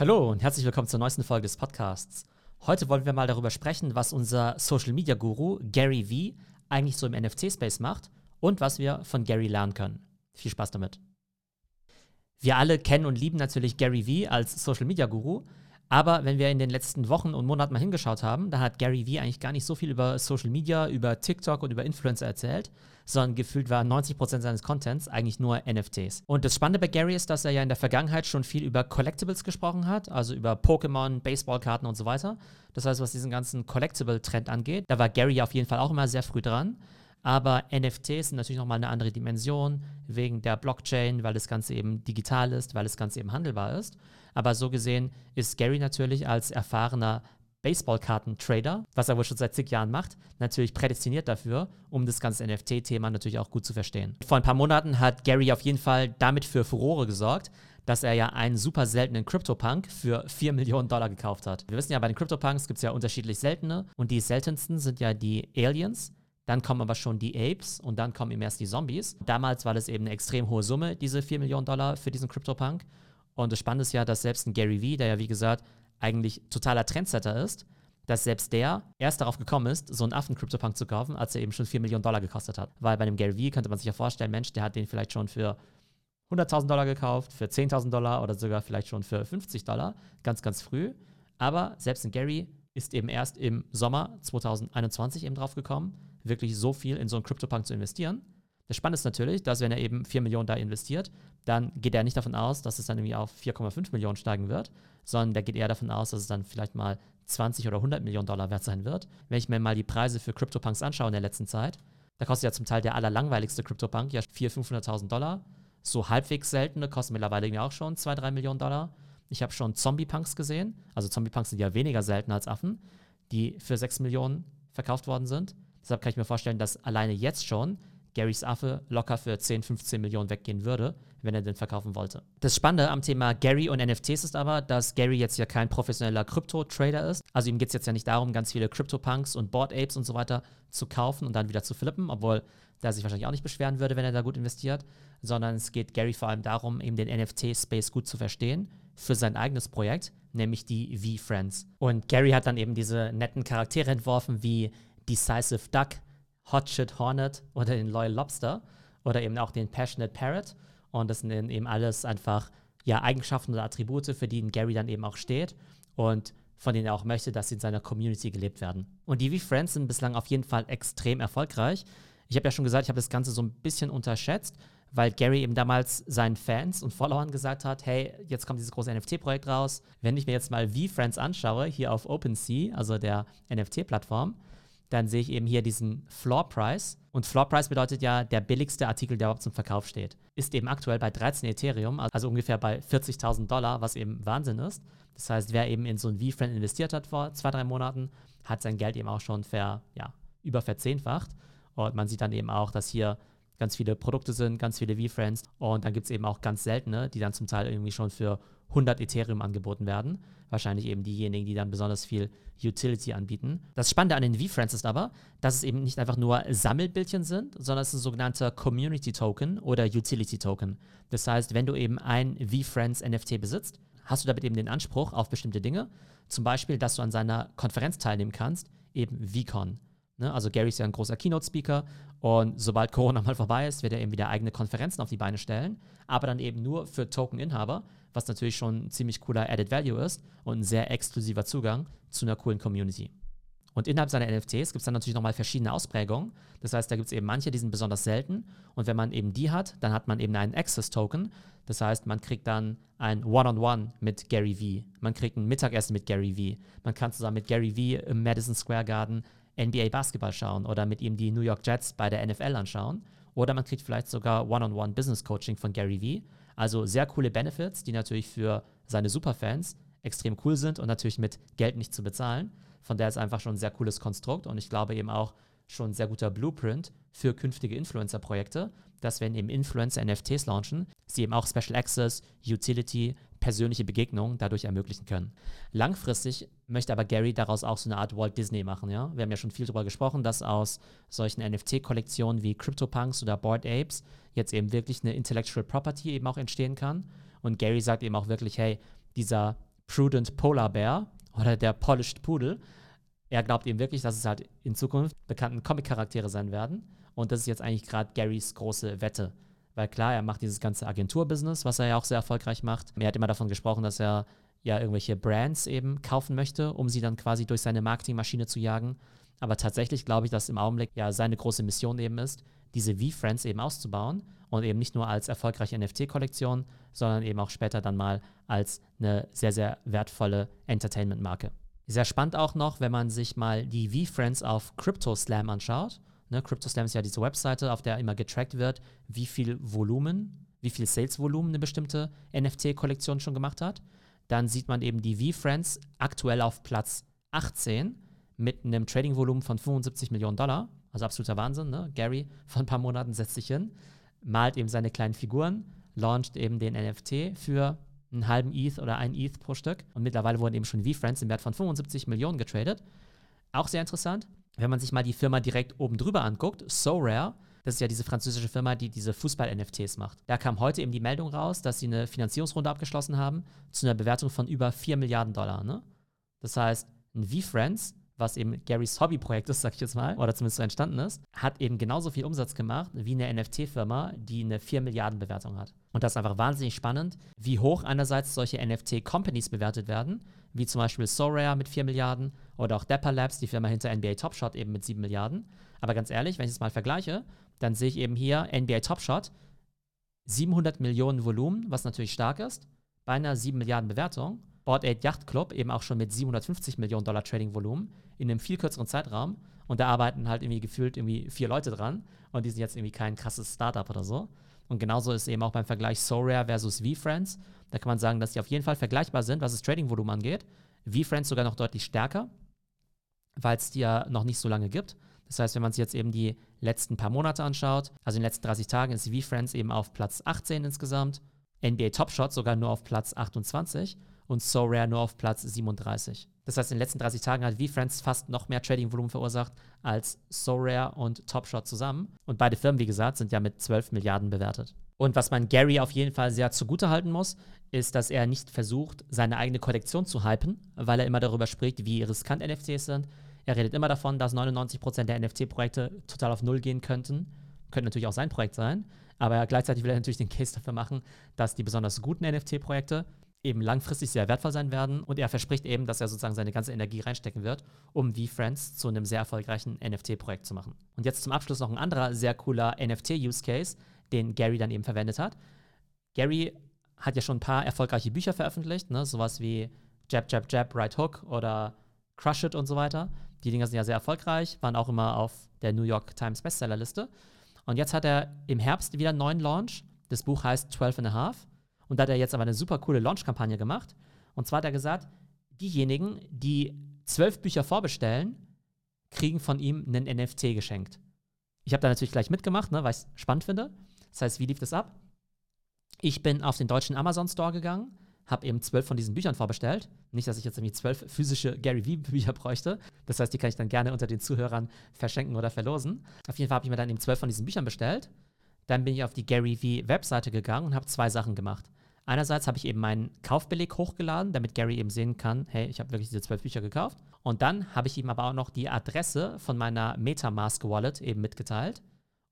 Hallo und herzlich willkommen zur neuesten Folge des Podcasts. Heute wollen wir mal darüber sprechen, was unser Social Media Guru Gary Vee eigentlich so im NFT-Space macht und was wir von Gary lernen können. Viel Spaß damit. Wir alle kennen und lieben natürlich Gary Vee als Social Media Guru, aber wenn wir in den letzten Wochen und Monaten mal hingeschaut haben, da hat Gary Vee eigentlich gar nicht so viel über Social Media, über TikTok und über Influencer erzählt, sondern gefühlt waren 90% seines Contents eigentlich nur NFTs. Und das Spannende bei Gary ist, dass er ja in der Vergangenheit schon viel über Collectibles gesprochen hat, also über Pokémon, Baseballkarten und so weiter. Das heißt, was diesen ganzen Collectible-Trend angeht, da war Gary auf jeden Fall auch immer sehr früh dran. Aber NFTs sind natürlich nochmal eine andere Dimension wegen der Blockchain, weil das Ganze eben digital ist, weil das Ganze eben handelbar ist. Aber so gesehen ist Gary natürlich als erfahrener Baseballkarten-Trader, was er wohl schon seit zig Jahren macht, natürlich prädestiniert dafür, um das ganze NFT-Thema natürlich auch gut zu verstehen. Vor ein paar Monaten hat Gary auf jeden Fall damit für Furore gesorgt, dass er ja einen super seltenen CryptoPunk für 4 Millionen Dollar gekauft hat. Wir wissen ja, bei den CryptoPunks gibt es ja unterschiedlich seltene und die seltensten sind ja die Aliens. Dann kommen aber schon die Apes und dann kommen eben erst die Zombies. Damals war das eben eine extrem hohe Summe, diese 4 Millionen Dollar für diesen CryptoPunk. Und das Spannende ist ja, dass selbst ein Gary Vee, der ja wie gesagt eigentlich totaler Trendsetter ist, dass selbst der erst darauf gekommen ist, so einen Affen-CryptoPunk zu kaufen, als er eben schon 4 Millionen Dollar gekostet hat. Weil bei einem Gary Vee könnte man sich ja vorstellen, Mensch, der hat den vielleicht schon für 100.000 Dollar gekauft, für 10.000 Dollar oder sogar vielleicht schon für 50 Dollar, ganz, ganz früh. Aber selbst ein Gary ist eben erst im Sommer 2021 eben drauf gekommen, wirklich so viel in so einen CryptoPunk zu investieren. Das Spannende ist natürlich, dass wenn er eben 4 Millionen da investiert, dann geht er nicht davon aus, dass es dann irgendwie auf 4,5 Millionen steigen wird, sondern der geht eher davon aus, dass es dann vielleicht mal 20 oder 100 Millionen Dollar wert sein wird. Wenn ich mir mal die Preise für CryptoPunks anschaue in der letzten Zeit, da kostet ja zum Teil der allerlangweiligste CryptoPunk ja 400.000, 500.000 Dollar. So halbwegs seltene kosten mittlerweile irgendwie auch schon 2, 3 Millionen Dollar. Ich habe schon Zombie-Punks gesehen. Also Zombie-Punks sind ja weniger selten als Affen, die für 6 Millionen verkauft worden sind. Deshalb kann ich mir vorstellen, dass alleine jetzt schon Garys Affe locker für 10, 15 Millionen weggehen würde, wenn er den verkaufen wollte. Das Spannende am Thema Gary und NFTs ist aber, dass Gary jetzt ja kein professioneller Krypto-Trader ist. Also ihm geht es jetzt ja nicht darum, ganz viele Crypto-Punks und Board Apes und so weiter zu kaufen und dann wieder zu flippen, obwohl der sich wahrscheinlich auch nicht beschweren würde, wenn er da gut investiert, sondern es geht Gary vor allem darum, eben den NFT-Space gut zu verstehen für sein eigenes Projekt, nämlich die V-Friends. Und Gary hat dann eben diese netten Charaktere entworfen wie Decisive Duck, Hotshot Hornet oder den Loyal Lobster oder eben auch den Passionate Parrot. Und das sind eben alles einfach ja, Eigenschaften oder Attribute, für die Gary dann eben auch steht und von denen er auch möchte, dass sie in seiner Community gelebt werden. Und die V-Friends sind bislang auf jeden Fall extrem erfolgreich. Ich habe ja schon gesagt, ich habe das Ganze so ein bisschen unterschätzt, weil Gary eben damals seinen Fans und Followern gesagt hat, hey, jetzt kommt dieses große NFT-Projekt raus. Wenn ich mir jetzt mal V-Friends anschaue, hier auf OpenSea, also der NFT-Plattform, dann sehe ich eben hier diesen Floor Price. Und Floor Price bedeutet ja der billigste Artikel, der überhaupt zum Verkauf steht. Ist eben aktuell bei 13 Ethereum, also ungefähr bei 40.000 Dollar, was eben Wahnsinn ist. Das heißt, wer eben in so ein V-Friend investiert hat vor zwei, drei Monaten, hat sein Geld eben auch schon ver, ja, über verzehnfacht. Und man sieht dann eben auch, dass hier ganz viele Produkte sind, ganz viele V-Friends. Und dann gibt es eben auch ganz seltene, die dann zum Teil irgendwie schon für 100 Ethereum angeboten werden. Wahrscheinlich eben diejenigen, die dann besonders viel Utility anbieten. Das Spannende an den V-Friends ist aber, dass es eben nicht einfach nur Sammelbildchen sind, sondern es ist ein sogenannter Community Token oder Utility Token. Das heißt, wenn du eben ein V-Friends NFT besitzt, hast du damit eben den Anspruch auf bestimmte Dinge. Zum Beispiel, dass du an seiner Konferenz teilnehmen kannst, eben VCon. Ne? Also Gary ist ja ein großer Keynote-Speaker und sobald Corona mal vorbei ist, wird er eben wieder eigene Konferenzen auf die Beine stellen, aber dann eben nur für Token-Inhaber, was natürlich schon ein ziemlich cooler Added Value ist und ein sehr exklusiver Zugang zu einer coolen Community. Und innerhalb seiner NFTs gibt es dann natürlich nochmal verschiedene Ausprägungen. Das heißt, da gibt es eben manche, die sind besonders selten. Und wenn man eben die hat, dann hat man eben einen Access-Token. Das heißt, man kriegt dann ein One-on-One -on -One mit Gary Vee. Man kriegt ein Mittagessen mit Gary Vee. Man kann zusammen mit Gary Vee im Madison Square Garden NBA Basketball schauen oder mit ihm die New York Jets bei der NFL anschauen. Oder man kriegt vielleicht sogar One-on-One Business Coaching von Gary Vee. Also sehr coole Benefits, die natürlich für seine Superfans extrem cool sind und natürlich mit Geld nicht zu bezahlen. Von daher ist einfach schon ein sehr cooles Konstrukt und ich glaube eben auch schon ein sehr guter Blueprint für künftige Influencer-Projekte, dass wenn eben Influencer NFTs launchen, sie eben auch Special Access, Utility, persönliche Begegnungen dadurch ermöglichen können. Langfristig möchte aber Gary daraus auch so eine Art Walt Disney machen. Ja? Wir haben ja schon viel darüber gesprochen, dass aus solchen NFT-Kollektionen wie CryptoPunks oder Bored Apes jetzt eben wirklich eine Intellectual Property eben auch entstehen kann. Und Gary sagt eben auch wirklich, hey, dieser Prudent Polar Bear oder der Polished Poodle. Er glaubt eben wirklich, dass es halt in Zukunft bekannten Comic-Charaktere sein werden. Und das ist jetzt eigentlich gerade Garys große Wette. Weil klar, er macht dieses ganze Agenturbusiness, was er ja auch sehr erfolgreich macht. Er hat immer davon gesprochen, dass er ja irgendwelche Brands eben kaufen möchte, um sie dann quasi durch seine Marketingmaschine zu jagen. Aber tatsächlich glaube ich, dass im Augenblick ja seine große Mission eben ist, diese V-Friends eben auszubauen und eben nicht nur als erfolgreiche NFT-Kollektion, sondern eben auch später dann mal als eine sehr, sehr wertvolle Entertainment-Marke. Sehr spannend auch noch, wenn man sich mal die V-Friends auf CryptoSlam anschaut. Ne, CryptoSlam ist ja diese Webseite, auf der immer getrackt wird, wie viel Volumen, wie viel Sales-Volumen eine bestimmte NFT-Kollektion schon gemacht hat. Dann sieht man eben die V-Friends aktuell auf Platz 18 mit einem Trading-Volumen von 75 Millionen Dollar. Also absoluter Wahnsinn. Ne? Gary von ein paar Monaten setzt sich hin, malt eben seine kleinen Figuren, launcht eben den NFT für einen halben ETH oder ein ETH pro Stück. Und mittlerweile wurden eben schon V-Friends im Wert von 75 Millionen getradet. Auch sehr interessant. Wenn man sich mal die Firma direkt oben drüber anguckt, So Rare, das ist ja diese französische Firma, die diese Fußball-NFTs macht. Da kam heute eben die Meldung raus, dass sie eine Finanzierungsrunde abgeschlossen haben zu einer Bewertung von über 4 Milliarden Dollar. Ne? Das heißt, ein V-Friends was eben Garys Hobbyprojekt ist, sag ich jetzt mal, oder zumindest so entstanden ist, hat eben genauso viel Umsatz gemacht wie eine NFT-Firma, die eine 4 Milliarden Bewertung hat. Und das ist einfach wahnsinnig spannend, wie hoch einerseits solche NFT-Companies bewertet werden, wie zum Beispiel Sorare mit 4 Milliarden oder auch Dapper Labs, die Firma hinter NBA Top Shot eben mit 7 Milliarden. Aber ganz ehrlich, wenn ich es mal vergleiche, dann sehe ich eben hier NBA Top Shot 700 Millionen Volumen, was natürlich stark ist, bei einer 7 Milliarden Bewertung. Board 8 Yacht Club eben auch schon mit 750 Millionen Dollar Trading-Volumen in einem viel kürzeren Zeitraum. Und da arbeiten halt irgendwie gefühlt irgendwie vier Leute dran. Und die sind jetzt irgendwie kein krasses Startup oder so. Und genauso ist eben auch beim Vergleich SoRare versus VFriends. Da kann man sagen, dass die auf jeden Fall vergleichbar sind, was das Trading-Volumen angeht. VFriends sogar noch deutlich stärker, weil es die ja noch nicht so lange gibt. Das heißt, wenn man sich jetzt eben die letzten paar Monate anschaut, also in den letzten 30 Tagen ist VFriends eben auf Platz 18 insgesamt. NBA Top Shot sogar nur auf Platz 28 und So Rare nur auf Platz 37. Das heißt, in den letzten 30 Tagen hat VFriends fast noch mehr Trading-Volumen verursacht als So Rare und Top Shot zusammen. Und beide Firmen, wie gesagt, sind ja mit 12 Milliarden bewertet. Und was man Gary auf jeden Fall sehr zugutehalten muss, ist, dass er nicht versucht, seine eigene Kollektion zu hypen, weil er immer darüber spricht, wie riskant NFTs sind. Er redet immer davon, dass 99% der NFT-Projekte total auf Null gehen könnten. Könnte natürlich auch sein Projekt sein, aber gleichzeitig will er natürlich den Case dafür machen, dass die besonders guten NFT-Projekte eben langfristig sehr wertvoll sein werden. Und er verspricht eben, dass er sozusagen seine ganze Energie reinstecken wird, um V-Friends zu einem sehr erfolgreichen NFT-Projekt zu machen. Und jetzt zum Abschluss noch ein anderer sehr cooler NFT-Use-Case, den Gary dann eben verwendet hat. Gary hat ja schon ein paar erfolgreiche Bücher veröffentlicht, ne? sowas wie Jab, Jab, Jab, Right Hook oder Crush It und so weiter. Die Dinger sind ja sehr erfolgreich, waren auch immer auf der New York Times Bestsellerliste. Und jetzt hat er im Herbst wieder einen neuen Launch. Das Buch heißt 12 and a Half und da hat er jetzt aber eine super coole Launch-Kampagne gemacht. Und zwar hat er gesagt, diejenigen, die zwölf Bücher vorbestellen, kriegen von ihm einen NFT geschenkt. Ich habe da natürlich gleich mitgemacht, ne, weil ich es spannend finde. Das heißt, wie lief das ab? Ich bin auf den deutschen Amazon Store gegangen, habe eben zwölf von diesen Büchern vorbestellt. Nicht, dass ich jetzt irgendwie zwölf physische Gary V-Bücher bräuchte. Das heißt, die kann ich dann gerne unter den Zuhörern verschenken oder verlosen. Auf jeden Fall habe ich mir dann eben zwölf von diesen Büchern bestellt. Dann bin ich auf die Gary V-Webseite gegangen und habe zwei Sachen gemacht. Einerseits habe ich eben meinen Kaufbeleg hochgeladen, damit Gary eben sehen kann, hey, ich habe wirklich diese zwölf Bücher gekauft. Und dann habe ich ihm aber auch noch die Adresse von meiner Metamask Wallet eben mitgeteilt.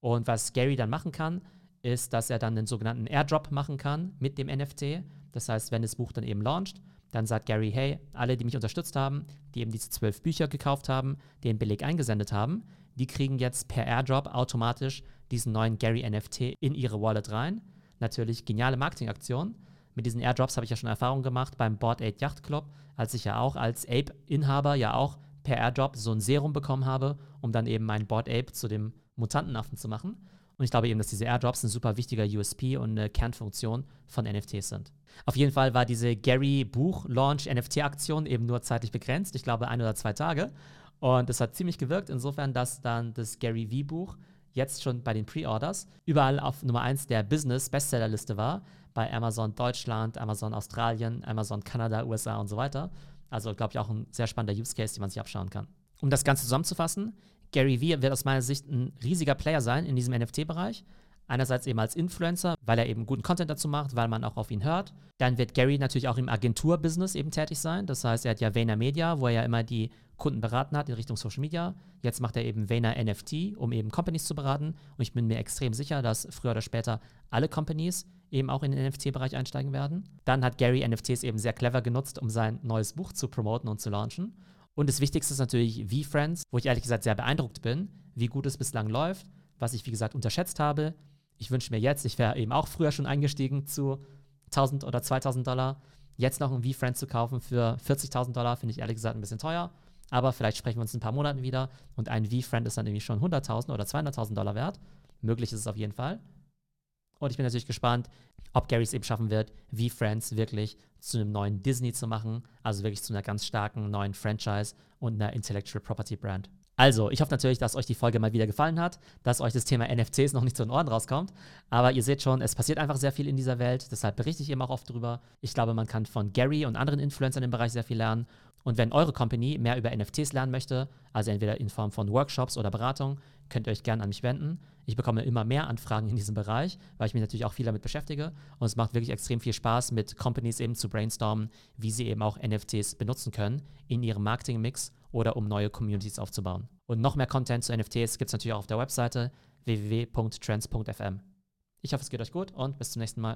Und was Gary dann machen kann, ist, dass er dann einen sogenannten Airdrop machen kann mit dem NFT. Das heißt, wenn das Buch dann eben launcht, dann sagt Gary, hey, alle, die mich unterstützt haben, die eben diese zwölf Bücher gekauft haben, den Beleg eingesendet haben, die kriegen jetzt per Airdrop automatisch diesen neuen Gary NFT in ihre Wallet rein natürlich geniale Marketingaktion. Mit diesen Airdrops habe ich ja schon Erfahrung gemacht beim Board 8 Yacht Club, als ich ja auch als Ape-Inhaber ja auch per Airdrop so ein Serum bekommen habe, um dann eben meinen Board Ape zu dem Mutantenaffen zu machen. Und ich glaube eben, dass diese Airdrops ein super wichtiger USP und eine Kernfunktion von NFTs sind. Auf jeden Fall war diese Gary Buch Launch NFT Aktion eben nur zeitlich begrenzt. Ich glaube ein oder zwei Tage. Und das hat ziemlich gewirkt, insofern, dass dann das Gary V Buch jetzt schon bei den Pre-Orders überall auf Nummer 1 der Business-Bestsellerliste war, bei Amazon Deutschland, Amazon Australien, Amazon Kanada, USA und so weiter. Also, glaube ich, auch ein sehr spannender Use Case, den man sich abschauen kann. Um das Ganze zusammenzufassen, Gary Vee wird aus meiner Sicht ein riesiger Player sein in diesem NFT-Bereich. Einerseits eben als Influencer, weil er eben guten Content dazu macht, weil man auch auf ihn hört. Dann wird Gary natürlich auch im Agenturbusiness eben tätig sein. Das heißt, er hat ja Vayner Media, wo er ja immer die Kunden beraten hat in Richtung Social Media. Jetzt macht er eben Vayner NFT, um eben Companies zu beraten. Und ich bin mir extrem sicher, dass früher oder später alle Companies eben auch in den NFT-Bereich einsteigen werden. Dann hat Gary NFTs eben sehr clever genutzt, um sein neues Buch zu promoten und zu launchen. Und das Wichtigste ist natürlich V-Friends, wo ich ehrlich gesagt sehr beeindruckt bin, wie gut es bislang läuft, was ich wie gesagt unterschätzt habe. Ich wünsche mir jetzt, ich wäre eben auch früher schon eingestiegen zu 1000 oder 2000 Dollar. Jetzt noch ein V-Friend zu kaufen für 40.000 Dollar finde ich ehrlich gesagt ein bisschen teuer. Aber vielleicht sprechen wir uns in ein paar Monaten wieder und ein V-Friend ist dann irgendwie schon 100.000 oder 200.000 Dollar wert. Möglich ist es auf jeden Fall. Und ich bin natürlich gespannt, ob Gary es eben schaffen wird, V-Friends wirklich zu einem neuen Disney zu machen, also wirklich zu einer ganz starken neuen Franchise und einer Intellectual Property Brand. Also, ich hoffe natürlich, dass euch die Folge mal wieder gefallen hat, dass euch das Thema NFTs noch nicht zu den Ohren rauskommt. Aber ihr seht schon, es passiert einfach sehr viel in dieser Welt, deshalb berichte ich eben auch oft drüber. Ich glaube, man kann von Gary und anderen Influencern im Bereich sehr viel lernen. Und wenn eure Company mehr über NFTs lernen möchte, also entweder in Form von Workshops oder Beratung, könnt ihr euch gerne an mich wenden. Ich bekomme immer mehr Anfragen in diesem Bereich, weil ich mich natürlich auch viel damit beschäftige. Und es macht wirklich extrem viel Spaß, mit Companies eben zu brainstormen, wie sie eben auch NFTs benutzen können in ihrem Marketingmix oder um neue Communities aufzubauen. Und noch mehr Content zu NFTs gibt es natürlich auch auf der Webseite www.trends.fm. Ich hoffe, es geht euch gut und bis zum nächsten Mal.